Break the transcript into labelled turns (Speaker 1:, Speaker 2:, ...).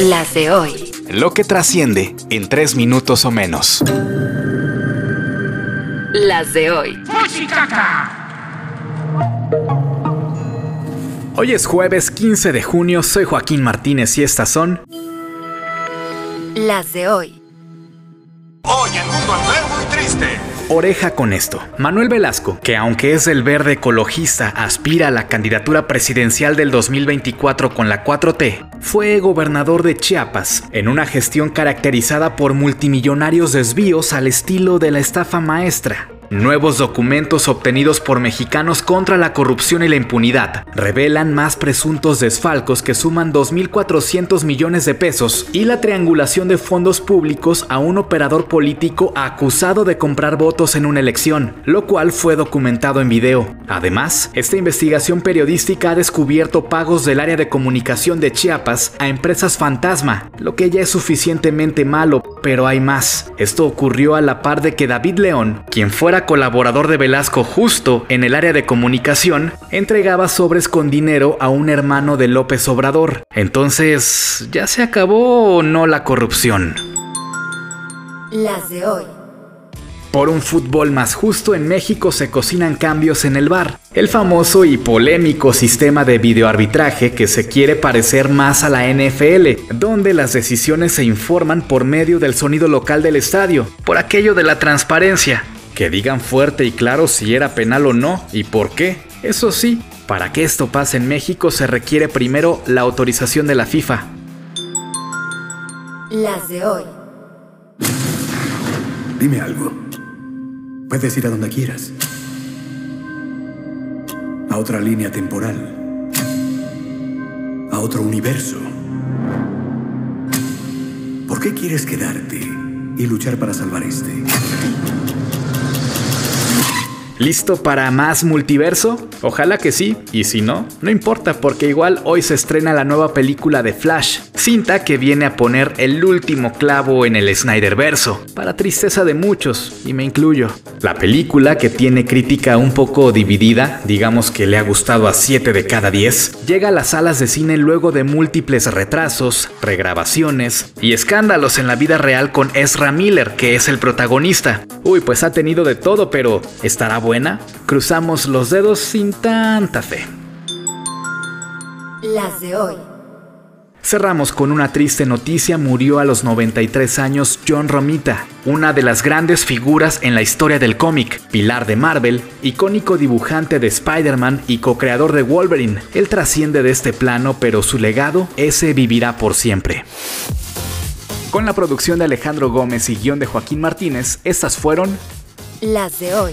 Speaker 1: Las de hoy.
Speaker 2: Lo que trasciende en tres minutos o menos.
Speaker 1: Las de hoy.
Speaker 2: Hoy es jueves 15 de junio, soy Joaquín Martínez y estas son
Speaker 1: Las de hoy.
Speaker 3: Hoy el mundo es muy triste.
Speaker 2: Oreja con esto. Manuel Velasco, que aunque es el verde ecologista, aspira a la candidatura presidencial del 2024 con la 4T, fue gobernador de Chiapas en una gestión caracterizada por multimillonarios desvíos al estilo de la estafa maestra. Nuevos documentos obtenidos por mexicanos contra la corrupción y la impunidad revelan más presuntos desfalcos que suman 2.400 millones de pesos y la triangulación de fondos públicos a un operador político acusado de comprar votos en una elección, lo cual fue documentado en video. Además, esta investigación periodística ha descubierto pagos del área de comunicación de Chiapas a empresas fantasma, lo que ya es suficientemente malo, pero hay más. Esto ocurrió a la par de que David León, quien fuera colaborador de Velasco justo en el área de comunicación, entregaba sobres con dinero a un hermano de López Obrador. Entonces, ¿ya se acabó o no la corrupción?
Speaker 1: Las de hoy.
Speaker 2: Por un fútbol más justo en México se cocinan cambios en el bar, el famoso y polémico sistema de videoarbitraje que se quiere parecer más a la NFL, donde las decisiones se informan por medio del sonido local del estadio, por aquello de la transparencia que digan fuerte y claro si era penal o no y por qué. Eso sí, para que esto pase en México se requiere primero la autorización de la FIFA.
Speaker 1: Las de hoy.
Speaker 4: Dime algo. Puedes ir a donde quieras. A otra línea temporal. A otro universo. ¿Por qué quieres quedarte y luchar para salvar este?
Speaker 2: ¿Listo para más multiverso? Ojalá que sí, y si no, no importa porque igual hoy se estrena la nueva película de Flash, cinta que viene a poner el último clavo en el Snyderverso, para tristeza de muchos, y me incluyo. La película, que tiene crítica un poco dividida, digamos que le ha gustado a 7 de cada 10, llega a las salas de cine luego de múltiples retrasos, regrabaciones y escándalos en la vida real con Ezra Miller, que es el protagonista. Uy, pues ha tenido de todo, pero ¿estará buena? Cruzamos los dedos sin tanta fe.
Speaker 1: Las de hoy.
Speaker 2: Cerramos con una triste noticia, murió a los 93 años John Romita, una de las grandes figuras en la historia del cómic, pilar de Marvel, icónico dibujante de Spider-Man y co-creador de Wolverine. Él trasciende de este plano, pero su legado, ese vivirá por siempre. Con la producción de Alejandro Gómez y guion de Joaquín Martínez, estas fueron
Speaker 1: Las de hoy.